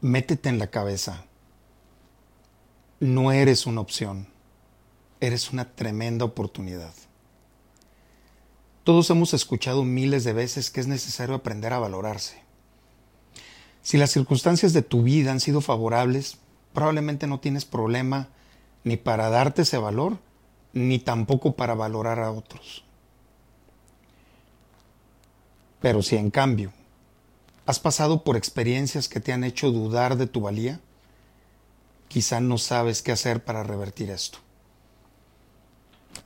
métete en la cabeza. No eres una opción, eres una tremenda oportunidad. Todos hemos escuchado miles de veces que es necesario aprender a valorarse. Si las circunstancias de tu vida han sido favorables, probablemente no tienes problema ni para darte ese valor, ni tampoco para valorar a otros. Pero si en cambio has pasado por experiencias que te han hecho dudar de tu valía, quizá no sabes qué hacer para revertir esto.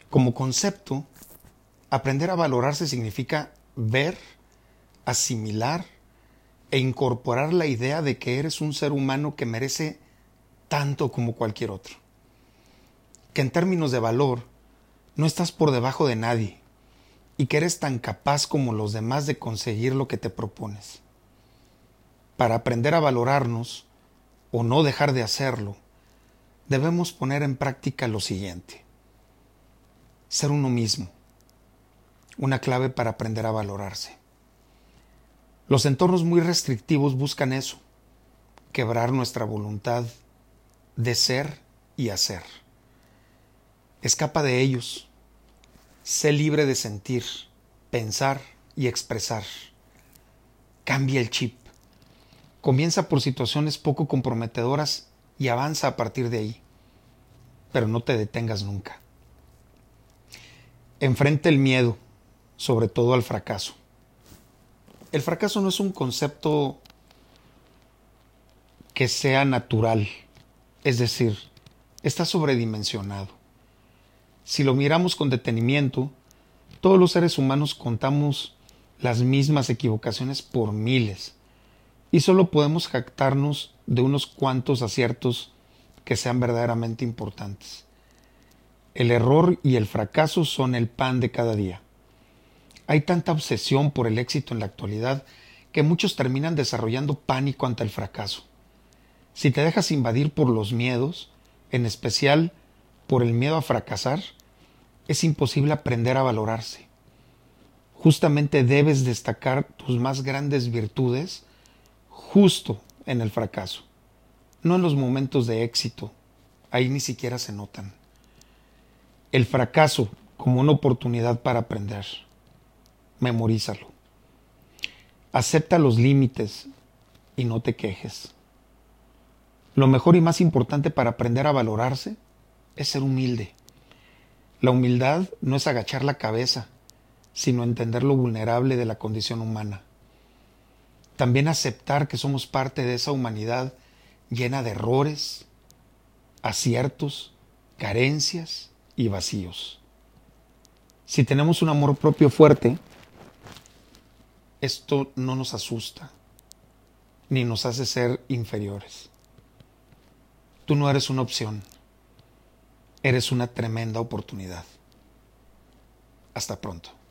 Como concepto, aprender a valorarse significa ver, asimilar e incorporar la idea de que eres un ser humano que merece tanto como cualquier otro. Que en términos de valor, no estás por debajo de nadie y que eres tan capaz como los demás de conseguir lo que te propones. Para aprender a valorarnos, o no dejar de hacerlo, debemos poner en práctica lo siguiente. Ser uno mismo. Una clave para aprender a valorarse. Los entornos muy restrictivos buscan eso, quebrar nuestra voluntad de ser y hacer. Escapa de ellos. Sé libre de sentir, pensar y expresar. Cambia el chip. Comienza por situaciones poco comprometedoras y avanza a partir de ahí. Pero no te detengas nunca. Enfrenta el miedo, sobre todo al fracaso. El fracaso no es un concepto que sea natural, es decir, está sobredimensionado. Si lo miramos con detenimiento, todos los seres humanos contamos las mismas equivocaciones por miles y solo podemos jactarnos de unos cuantos aciertos que sean verdaderamente importantes. El error y el fracaso son el pan de cada día. Hay tanta obsesión por el éxito en la actualidad que muchos terminan desarrollando pánico ante el fracaso. Si te dejas invadir por los miedos, en especial por el miedo a fracasar, es imposible aprender a valorarse. Justamente debes destacar tus más grandes virtudes justo en el fracaso, no en los momentos de éxito, ahí ni siquiera se notan. El fracaso como una oportunidad para aprender. Memorízalo. Acepta los límites y no te quejes. Lo mejor y más importante para aprender a valorarse es ser humilde. La humildad no es agachar la cabeza, sino entender lo vulnerable de la condición humana. También aceptar que somos parte de esa humanidad llena de errores, aciertos, carencias y vacíos. Si tenemos un amor propio fuerte, esto no nos asusta ni nos hace ser inferiores. Tú no eres una opción, eres una tremenda oportunidad. Hasta pronto.